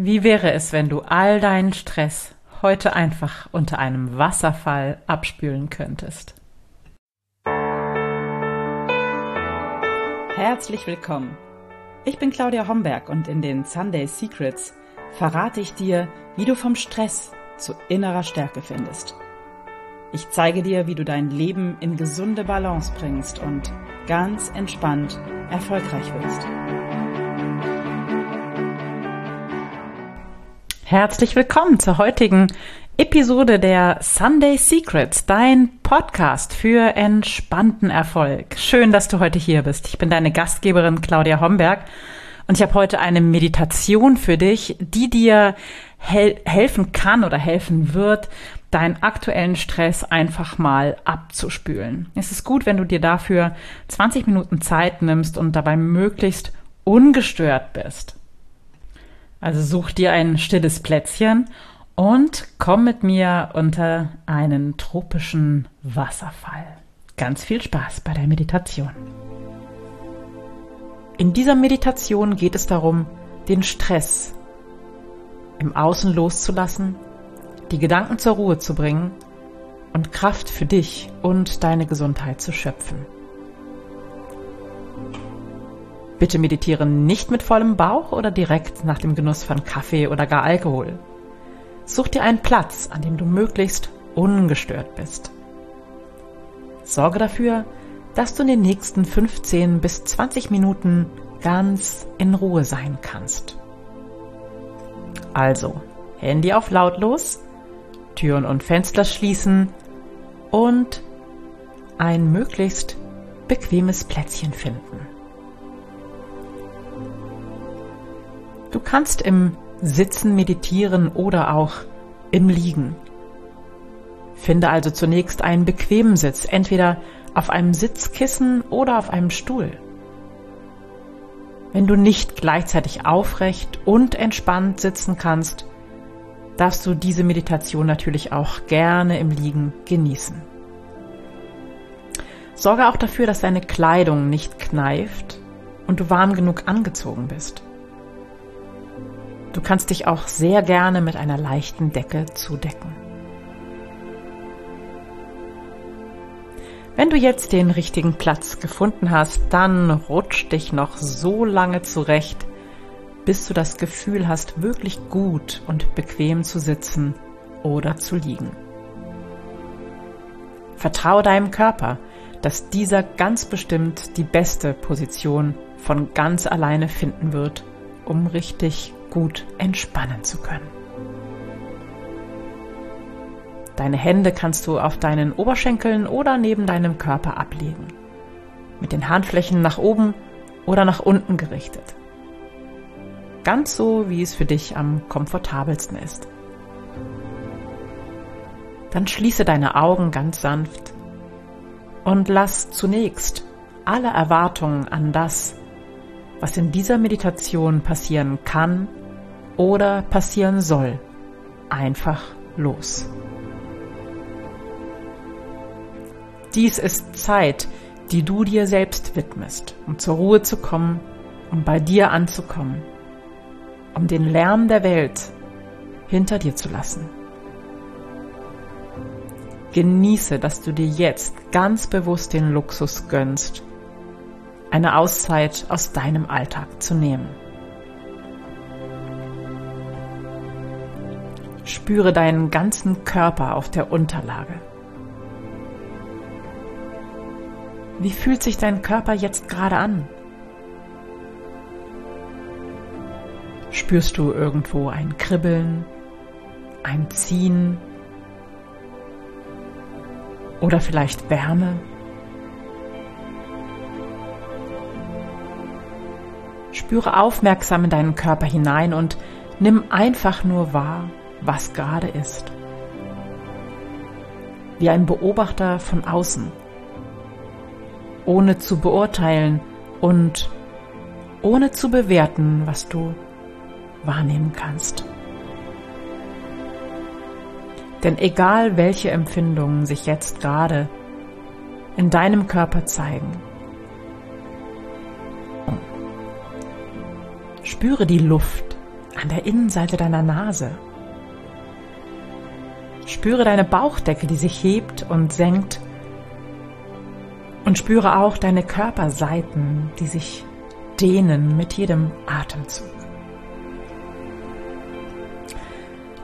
Wie wäre es, wenn du all deinen Stress heute einfach unter einem Wasserfall abspülen könntest? Herzlich willkommen. Ich bin Claudia Homberg und in den Sunday Secrets verrate ich dir, wie du vom Stress zu innerer Stärke findest. Ich zeige dir, wie du dein Leben in gesunde Balance bringst und ganz entspannt erfolgreich wirst. Herzlich willkommen zur heutigen Episode der Sunday Secrets, dein Podcast für entspannten Erfolg. Schön, dass du heute hier bist. Ich bin deine Gastgeberin Claudia Homberg und ich habe heute eine Meditation für dich, die dir hel helfen kann oder helfen wird, deinen aktuellen Stress einfach mal abzuspülen. Es ist gut, wenn du dir dafür 20 Minuten Zeit nimmst und dabei möglichst ungestört bist. Also such dir ein stilles Plätzchen und komm mit mir unter einen tropischen Wasserfall. Ganz viel Spaß bei der Meditation. In dieser Meditation geht es darum, den Stress im Außen loszulassen, die Gedanken zur Ruhe zu bringen und Kraft für dich und deine Gesundheit zu schöpfen. Bitte meditiere nicht mit vollem Bauch oder direkt nach dem Genuss von Kaffee oder gar Alkohol. Such dir einen Platz, an dem du möglichst ungestört bist. Sorge dafür, dass du in den nächsten 15 bis 20 Minuten ganz in Ruhe sein kannst. Also, Handy auf lautlos, Türen und Fenster schließen und ein möglichst bequemes Plätzchen finden. Du kannst im Sitzen meditieren oder auch im Liegen. Finde also zunächst einen bequemen Sitz, entweder auf einem Sitzkissen oder auf einem Stuhl. Wenn du nicht gleichzeitig aufrecht und entspannt sitzen kannst, darfst du diese Meditation natürlich auch gerne im Liegen genießen. Sorge auch dafür, dass deine Kleidung nicht kneift und du warm genug angezogen bist. Du kannst dich auch sehr gerne mit einer leichten Decke zudecken. Wenn du jetzt den richtigen Platz gefunden hast, dann rutsch dich noch so lange zurecht, bis du das Gefühl hast, wirklich gut und bequem zu sitzen oder zu liegen. Vertraue deinem Körper, dass dieser ganz bestimmt die beste Position von ganz alleine finden wird, um richtig gut entspannen zu können. Deine Hände kannst du auf deinen Oberschenkeln oder neben deinem Körper ablegen. Mit den Handflächen nach oben oder nach unten gerichtet. Ganz so, wie es für dich am komfortabelsten ist. Dann schließe deine Augen ganz sanft und lass zunächst alle Erwartungen an das, was in dieser Meditation passieren kann oder passieren soll, einfach los. Dies ist Zeit, die du dir selbst widmest, um zur Ruhe zu kommen, um bei dir anzukommen, um den Lärm der Welt hinter dir zu lassen. Genieße, dass du dir jetzt ganz bewusst den Luxus gönnst, eine Auszeit aus deinem Alltag zu nehmen. Spüre deinen ganzen Körper auf der Unterlage. Wie fühlt sich dein Körper jetzt gerade an? Spürst du irgendwo ein Kribbeln, ein Ziehen oder vielleicht Wärme? Spüre aufmerksam in deinen Körper hinein und nimm einfach nur wahr, was gerade ist. Wie ein Beobachter von außen ohne zu beurteilen und ohne zu bewerten, was du wahrnehmen kannst. Denn egal welche Empfindungen sich jetzt gerade in deinem Körper zeigen, spüre die Luft, an der Innenseite deiner Nase. Spüre deine Bauchdecke, die sich hebt und senkt. Und spüre auch deine Körperseiten, die sich dehnen mit jedem Atemzug.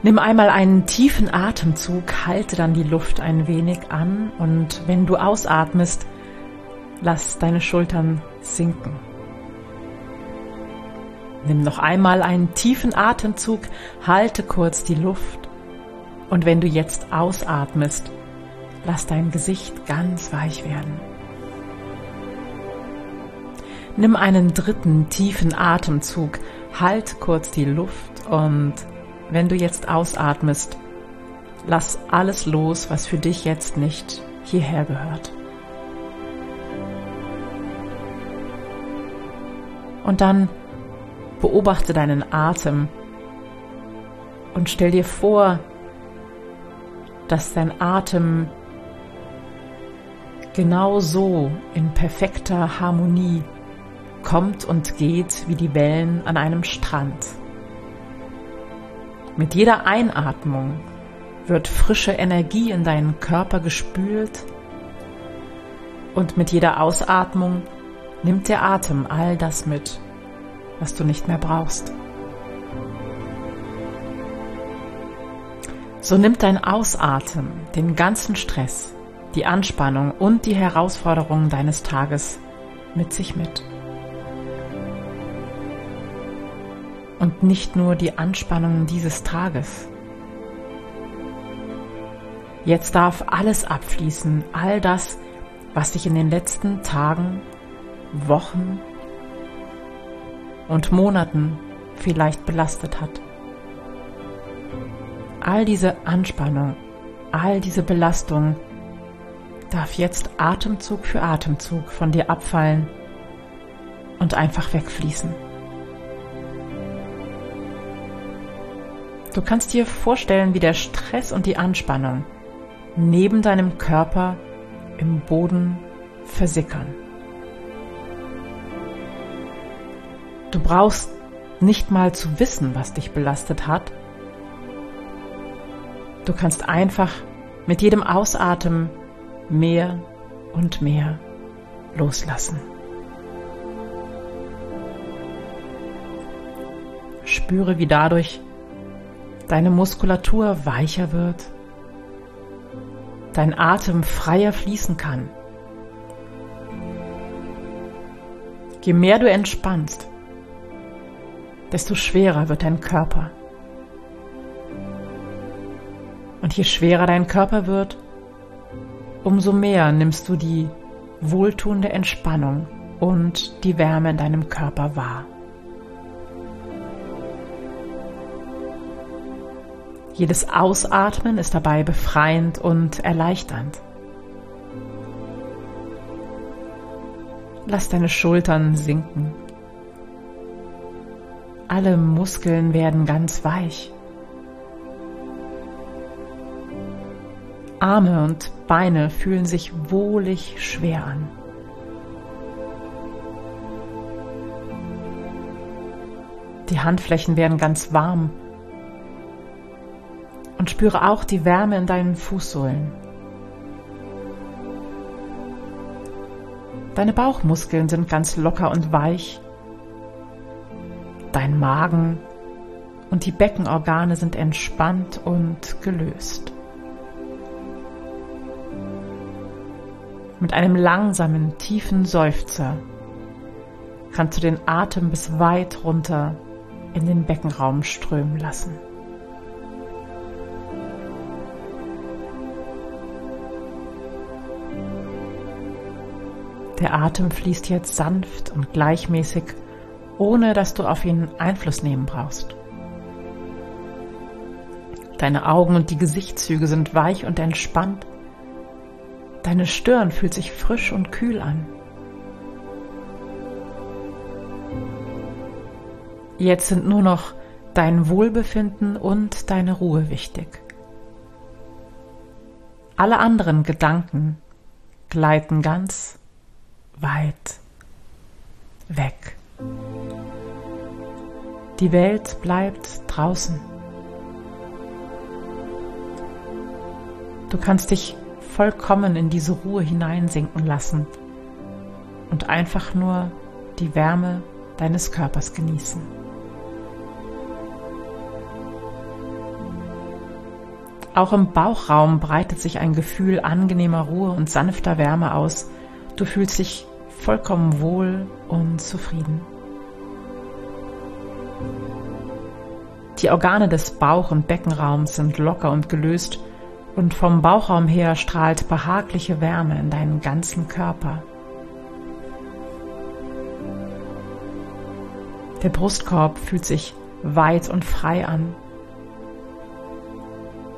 Nimm einmal einen tiefen Atemzug, halte dann die Luft ein wenig an und wenn du ausatmest, lass deine Schultern sinken. Nimm noch einmal einen tiefen Atemzug, halte kurz die Luft und wenn du jetzt ausatmest, lass dein Gesicht ganz weich werden. Nimm einen dritten tiefen Atemzug, halt kurz die Luft und wenn du jetzt ausatmest, lass alles los, was für dich jetzt nicht hierher gehört. Und dann beobachte deinen Atem und stell dir vor, dass dein Atem genau so in perfekter Harmonie kommt und geht wie die Wellen an einem Strand. Mit jeder Einatmung wird frische Energie in deinen Körper gespült und mit jeder Ausatmung nimmt der Atem all das mit, was du nicht mehr brauchst. So nimmt dein Ausatmen den ganzen Stress, die Anspannung und die Herausforderungen deines Tages mit sich mit. und nicht nur die Anspannungen dieses Tages. Jetzt darf alles abfließen, all das, was dich in den letzten Tagen, Wochen und Monaten vielleicht belastet hat. All diese Anspannung, all diese Belastung darf jetzt Atemzug für Atemzug von dir abfallen und einfach wegfließen. Du kannst dir vorstellen, wie der Stress und die Anspannung neben deinem Körper im Boden versickern. Du brauchst nicht mal zu wissen, was dich belastet hat. Du kannst einfach mit jedem Ausatmen mehr und mehr loslassen. Spüre, wie dadurch deine Muskulatur weicher wird, dein Atem freier fließen kann. Je mehr du entspannst, desto schwerer wird dein Körper. Und je schwerer dein Körper wird, umso mehr nimmst du die wohltuende Entspannung und die Wärme in deinem Körper wahr. Jedes Ausatmen ist dabei befreiend und erleichternd. Lass deine Schultern sinken. Alle Muskeln werden ganz weich. Arme und Beine fühlen sich wohlig schwer an. Die Handflächen werden ganz warm und spüre auch die Wärme in deinen Fußsohlen. Deine Bauchmuskeln sind ganz locker und weich. Dein Magen und die Beckenorgane sind entspannt und gelöst. Mit einem langsamen, tiefen Seufzer kannst du den Atem bis weit runter in den Beckenraum strömen lassen. Der Atem fließt jetzt sanft und gleichmäßig, ohne dass du auf ihn Einfluss nehmen brauchst. Deine Augen und die Gesichtszüge sind weich und entspannt. Deine Stirn fühlt sich frisch und kühl an. Jetzt sind nur noch dein Wohlbefinden und deine Ruhe wichtig. Alle anderen Gedanken gleiten ganz weit weg. Die Welt bleibt draußen. Du kannst dich vollkommen in diese Ruhe hineinsinken lassen und einfach nur die Wärme deines Körpers genießen. Auch im Bauchraum breitet sich ein Gefühl angenehmer Ruhe und sanfter Wärme aus. Du fühlst dich vollkommen wohl und zufrieden. Die Organe des Bauch- und Beckenraums sind locker und gelöst und vom Bauchraum her strahlt behagliche Wärme in deinen ganzen Körper. Der Brustkorb fühlt sich weit und frei an.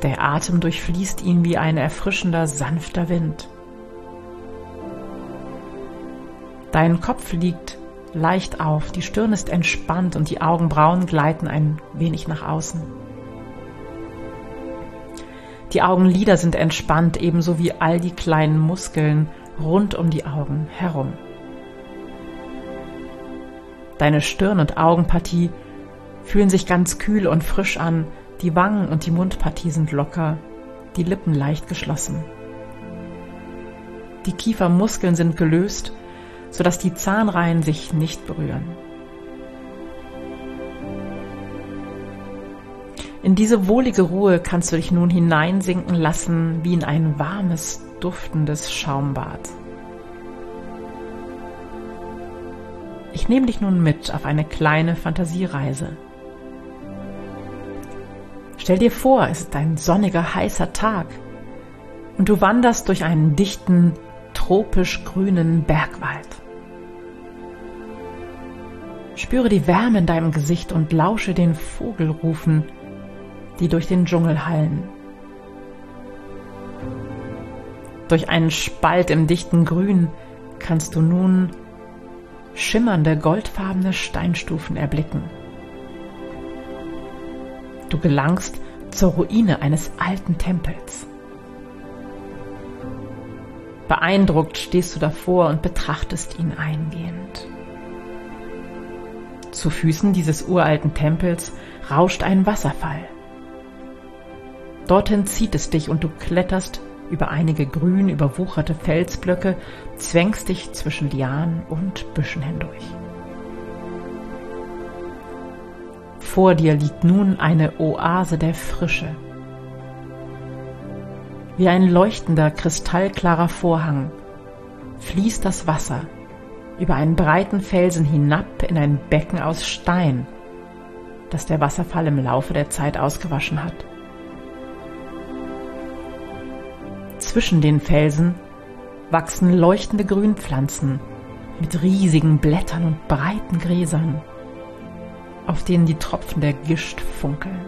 Der Atem durchfließt ihn wie ein erfrischender, sanfter Wind. Dein Kopf liegt leicht auf, die Stirn ist entspannt und die Augenbrauen gleiten ein wenig nach außen. Die Augenlider sind entspannt, ebenso wie all die kleinen Muskeln rund um die Augen herum. Deine Stirn- und Augenpartie fühlen sich ganz kühl und frisch an, die Wangen und die Mundpartie sind locker, die Lippen leicht geschlossen. Die Kiefermuskeln sind gelöst, sodass die Zahnreihen sich nicht berühren. In diese wohlige Ruhe kannst du dich nun hineinsinken lassen wie in ein warmes, duftendes Schaumbad. Ich nehme dich nun mit auf eine kleine Fantasiereise. Stell dir vor, es ist ein sonniger, heißer Tag und du wanderst durch einen dichten, tropisch grünen Bergwald. Spüre die Wärme in deinem Gesicht und lausche den Vogelrufen, die durch den Dschungel hallen. Durch einen Spalt im dichten Grün kannst du nun schimmernde goldfarbene Steinstufen erblicken. Du gelangst zur Ruine eines alten Tempels. Beeindruckt stehst du davor und betrachtest ihn eingehend. Zu Füßen dieses uralten Tempels rauscht ein Wasserfall. Dorthin zieht es dich und du kletterst über einige grün überwucherte Felsblöcke, zwängst dich zwischen Lianen und Büschen hindurch. Vor dir liegt nun eine Oase der Frische. Wie ein leuchtender, kristallklarer Vorhang fließt das Wasser über einen breiten Felsen hinab in ein Becken aus Stein, das der Wasserfall im Laufe der Zeit ausgewaschen hat. Zwischen den Felsen wachsen leuchtende Grünpflanzen mit riesigen Blättern und breiten Gräsern, auf denen die Tropfen der Gischt funkeln.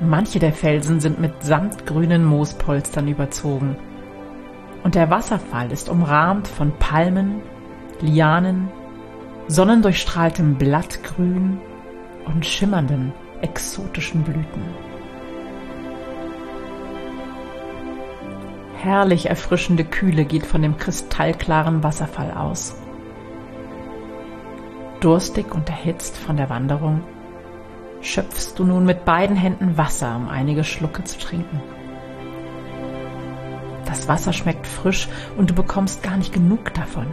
Manche der Felsen sind mit samtgrünen Moospolstern überzogen und der Wasserfall ist umrahmt von Palmen, Lianen, sonnendurchstrahltem Blattgrün und schimmernden, exotischen Blüten. Herrlich erfrischende Kühle geht von dem kristallklaren Wasserfall aus. Durstig und erhitzt von der Wanderung, schöpfst du nun mit beiden Händen Wasser, um einige Schlucke zu trinken. Das Wasser schmeckt frisch und du bekommst gar nicht genug davon.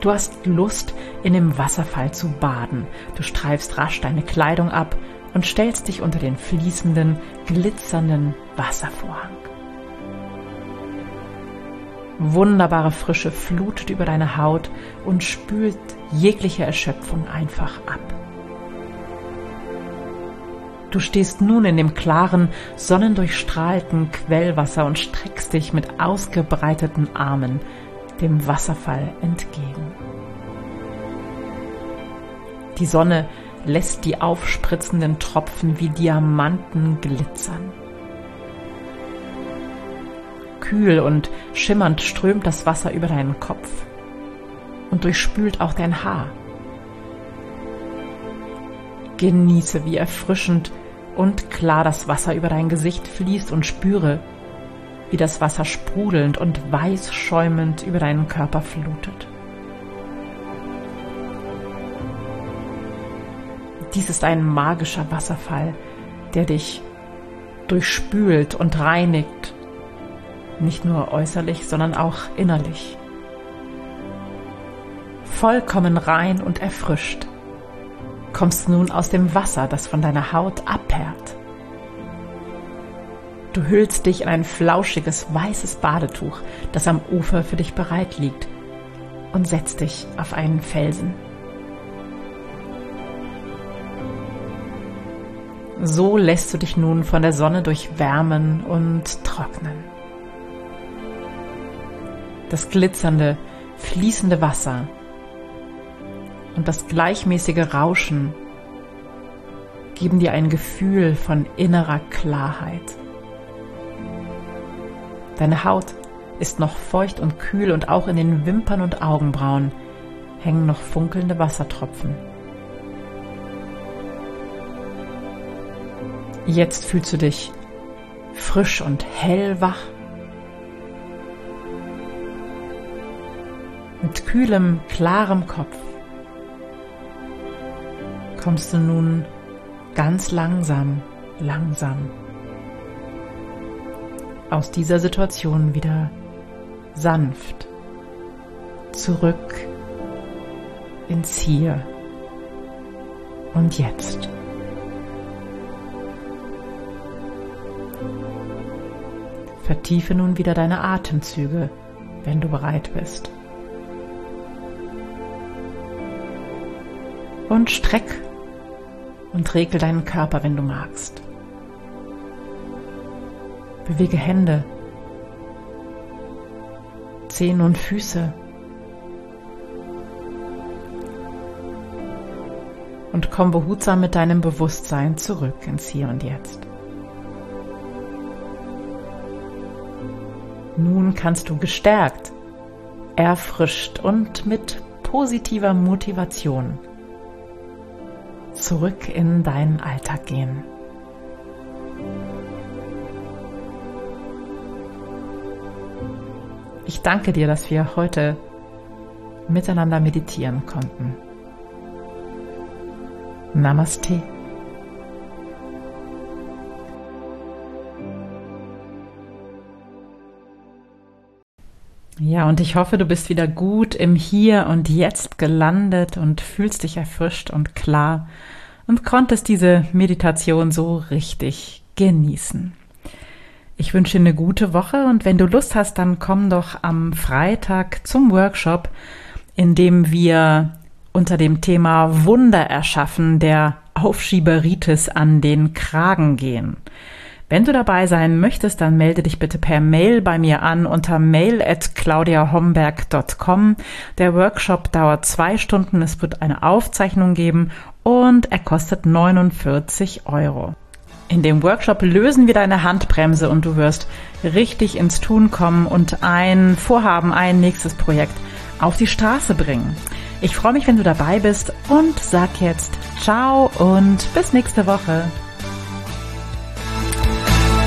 Du hast Lust, in dem Wasserfall zu baden. Du streifst rasch deine Kleidung ab und stellst dich unter den fließenden, glitzernden Wasservorhang. Wunderbare Frische flutet über deine Haut und spült jegliche Erschöpfung einfach ab. Du stehst nun in dem klaren, sonnendurchstrahlten Quellwasser und streckst dich mit ausgebreiteten Armen dem Wasserfall entgegen. Die Sonne lässt die aufspritzenden Tropfen wie Diamanten glitzern. Kühl und schimmernd strömt das Wasser über deinen Kopf und durchspült auch dein Haar. Genieße, wie erfrischend und klar das Wasser über dein Gesicht fließt und spüre, wie das Wasser sprudelnd und weiß schäumend über deinen Körper flutet. Dies ist ein magischer Wasserfall, der dich durchspült und reinigt, nicht nur äußerlich, sondern auch innerlich. Vollkommen rein und erfrischt kommst du nun aus dem Wasser, das von deiner Haut abperrt. Du hüllst dich in ein flauschiges weißes Badetuch, das am Ufer für dich bereit liegt, und setzt dich auf einen Felsen. So lässt du dich nun von der Sonne durchwärmen und trocknen. Das glitzernde, fließende Wasser und das gleichmäßige Rauschen geben dir ein Gefühl von innerer Klarheit. Deine Haut ist noch feucht und kühl und auch in den Wimpern und Augenbrauen hängen noch funkelnde Wassertropfen. Jetzt fühlst du dich frisch und hellwach. Mit kühlem, klarem Kopf kommst du nun ganz langsam, langsam aus dieser Situation wieder sanft zurück ins Hier und Jetzt. Vertiefe nun wieder deine Atemzüge, wenn du bereit bist. Und streck und regel deinen Körper, wenn du magst. Bewege Hände, Zehen und Füße. Und komm behutsam mit deinem Bewusstsein zurück ins Hier und Jetzt. Nun kannst du gestärkt, erfrischt und mit positiver Motivation zurück in deinen Alltag gehen. Ich danke dir, dass wir heute miteinander meditieren konnten. Namaste. Ja, und ich hoffe, du bist wieder gut im Hier und Jetzt gelandet und fühlst dich erfrischt und klar und konntest diese Meditation so richtig genießen. Ich wünsche dir eine gute Woche und wenn du Lust hast, dann komm doch am Freitag zum Workshop, in dem wir unter dem Thema Wunder erschaffen der Aufschieberitis an den Kragen gehen. Wenn du dabei sein möchtest, dann melde dich bitte per Mail bei mir an unter mail at claudiahomberg.com. Der Workshop dauert zwei Stunden, es wird eine Aufzeichnung geben und er kostet 49 Euro. In dem Workshop lösen wir deine Handbremse und du wirst richtig ins Tun kommen und ein Vorhaben, ein nächstes Projekt auf die Straße bringen. Ich freue mich, wenn du dabei bist und sag jetzt ciao und bis nächste Woche.